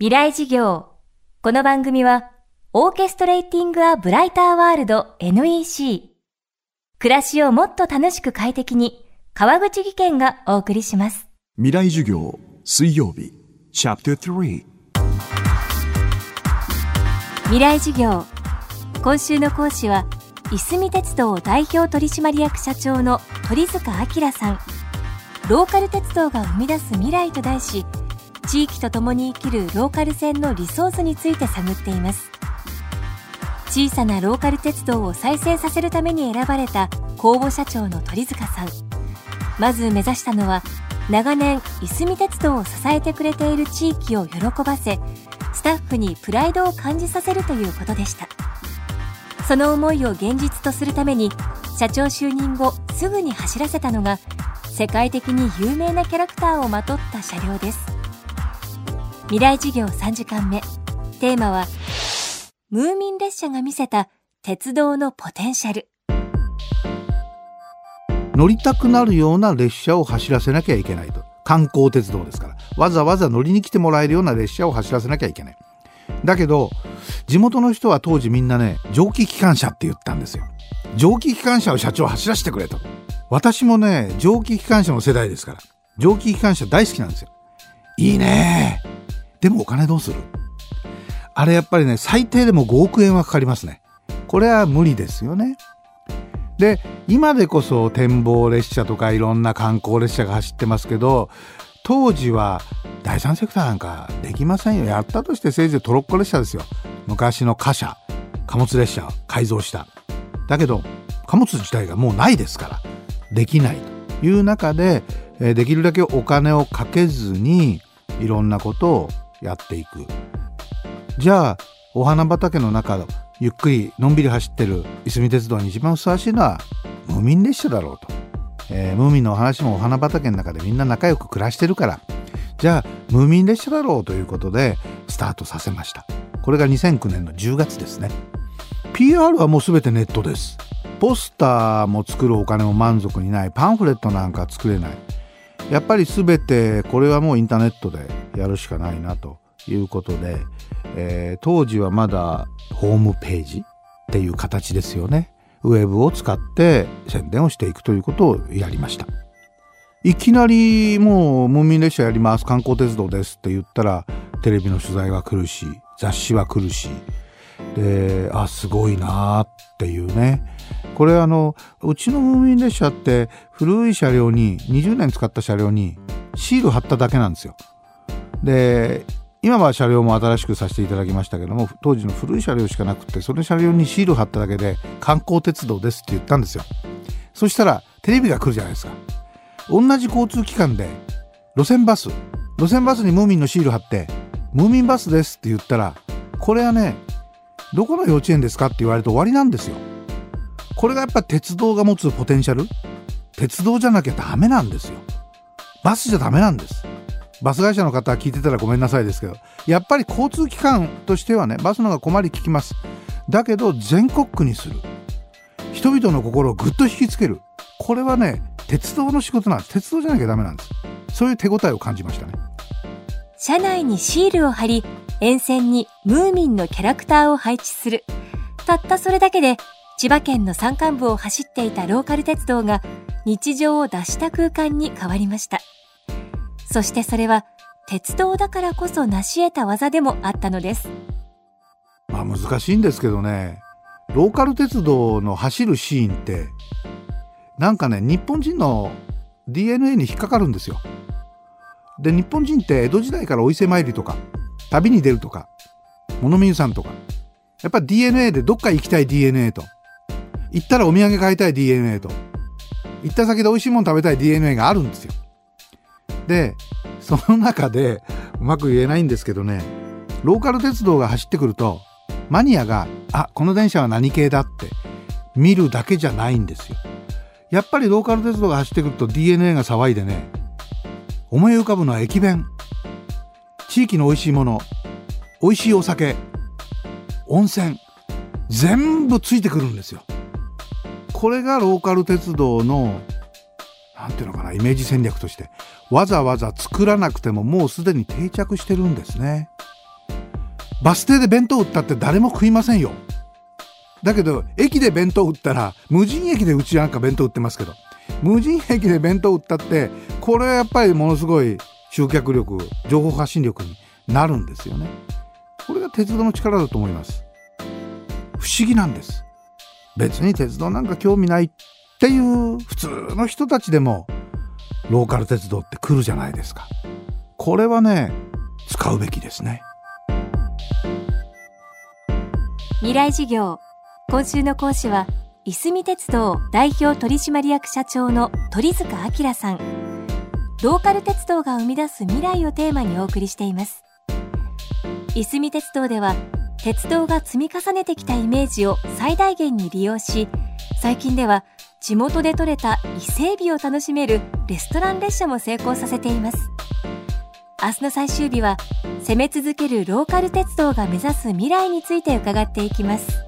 未来事業。この番組は、オーケストレーティング・ア・ブライター・ワールド NEC。暮らしをもっと楽しく快適に、川口義賢がお送りします。未来授業水曜日チャプター3未来事業。今週の講師は、いすみ鉄道代表取締役社長の鳥塚明さん。ローカル鉄道が生み出す未来と題し、地域とともに生きるローカル線のリソースについて探っています。小さなローカル鉄道を再生させるために選ばれた公募社長の鳥塚さん。まず目指したのは長年いすみ鉄道を支えてくれている地域を喜ばせスタッフにプライドを感じさせるということでした。その思いを現実とするために社長就任後すぐに走らせたのが世界的に有名なキャラクターをまとった車両です。未来事業3時間目。テーマはムーミン列車が見せた鉄道のポテンシャル。乗りたくなるような列車を走らせなきゃいけないと。観光鉄道ですから。わざわざ乗りに来てもらえるような列車を走らせなきゃいけない。だけど地元の人は当時みんなね蒸気機関車って言ったんですよ。蒸気機関車を社長走らせてくれと。私もね蒸気機関車の世代ですから蒸気機関車大好きなんですよ。いいねでもお金どうする？あれやっぱりね、最低でも5億円はかかりますね。これは無理ですよね。で、今でこそ展望列車とかいろんな観光列車が走ってますけど、当時は第三セクターなんかできませんよ。やったとしてせいぜいトロッコ列車ですよ。昔の貨車、貨物列車を改造した。だけど、貨物自体がもうないですから、できないという中で、できるだけお金をかけずにいろんなことをやっていく。じゃあお花畑の中ゆっくりのんびり走ってるいすみ鉄道に一番ふさわしいのはムーミン列車だろうと、えー、ムーミンのお話もお花畑の中でみんな仲良く暮らしてるから。じゃあムーミン列車だろうということでスタートさせました。これが2009年の10月ですね。PR はもう全てネットです。ポスターも作るお金も満足にない。パンフレットなんか作れない。やっぱり全てこれはもうインターネットでやるしかないなということで、えー、当時はまだホームページっていう形ですよね。ウェブを使って宣伝をしていくということをやりました。いきなりもうムーミン列車やります観光鉄道ですって言ったらテレビの取材は来るし雑誌は来るしであすごいなっていうねこれあのうちのムーミン列車って古い車両に20年使った車両にシール貼っただけなんですよ。で今は車両も新しくさせていただきましたけども当時の古い車両しかなくてその車両にシール貼っただけで観光鉄道ですって言ったんですよ。そしたらテレビが来るじゃないですか。同じ交通機関で路線バス路線バスにムーミンのシール貼ってムーミンバスですって言ったらこれはねどこの幼稚園ですかって言われると終わりなんですよ。これがやっぱ鉄道が持つポテンシャル？鉄道じゃなきゃダメなんですよ。バスじゃダメなんです。バス会社の方聞いてたらごめんなさいですけど、やっぱり交通機関としてはね、バスの方が困り聞きます。だけど全国区にする。人々の心をぐっと引きつける。これはね、鉄道の仕事なんです。鉄道じゃなきゃダメなんです。そういう手応えを感じましたね。車内にシールを貼り、沿線にムーミンのキャラクターを配置する。たったそれだけで千葉県の山間部を走っていたローカル鉄道が日常を脱した空間に変わりました。そしてそれは鉄道だからこそ成し得た技でもあったのです。まあ難しいんですけどね、ローカル鉄道の走るシーンって、なんかね、日本人の DNA に引っかかるんですよ。で、日本人って江戸時代からお伊勢参りとか、旅に出るとか、物見湯さんとか、やっぱ DNA でどっか行きたい DNA と、行ったらお土産買いたい DNA と、行った先で美味しいもの食べたい DNA があるんですよ。で、その中で、うまく言えないんですけどね、ローカル鉄道が走ってくると、マニアが、あ、この電車は何系だって見るだけじゃないんですよ。やっぱりローカル鉄道が走ってくると DNA が騒いでね、思い浮かぶのは駅弁。地域の美味しいもの、美味しいお酒、温泉、全部ついてくるんですよ。これがローカル鉄道の何ていうのかなイメージ戦略としてわざわざ作らなくてももうすでに定着してるんですね。バス停で弁当売ったって誰も食いませんよ。だけど駅で弁当売ったら無人駅でうちなんか弁当売ってますけど無人駅で弁当売ったってこれはやっぱりものすごい集客力情報発信力になるんですよね。これが鉄道の力だと思います。不思議なんです。別に鉄道なんか興味ないっていう普通の人たちでもローカル鉄道って来るじゃないですか。これはね使うべきですね。未来事業。今週の講師はいすみ鉄道代表取締役社長の鳥塚明さん。ローカル鉄道が生み出す未来をテーマにお送りしています。いすみ鉄道では鉄道が積み重ねてきたイメージを最大限に利用し最近では地元で採れた伊勢海老を楽しめるレストラン列車も成功させています。明日の最終日は攻め続けるローカル鉄道が目指す未来について伺っていきます。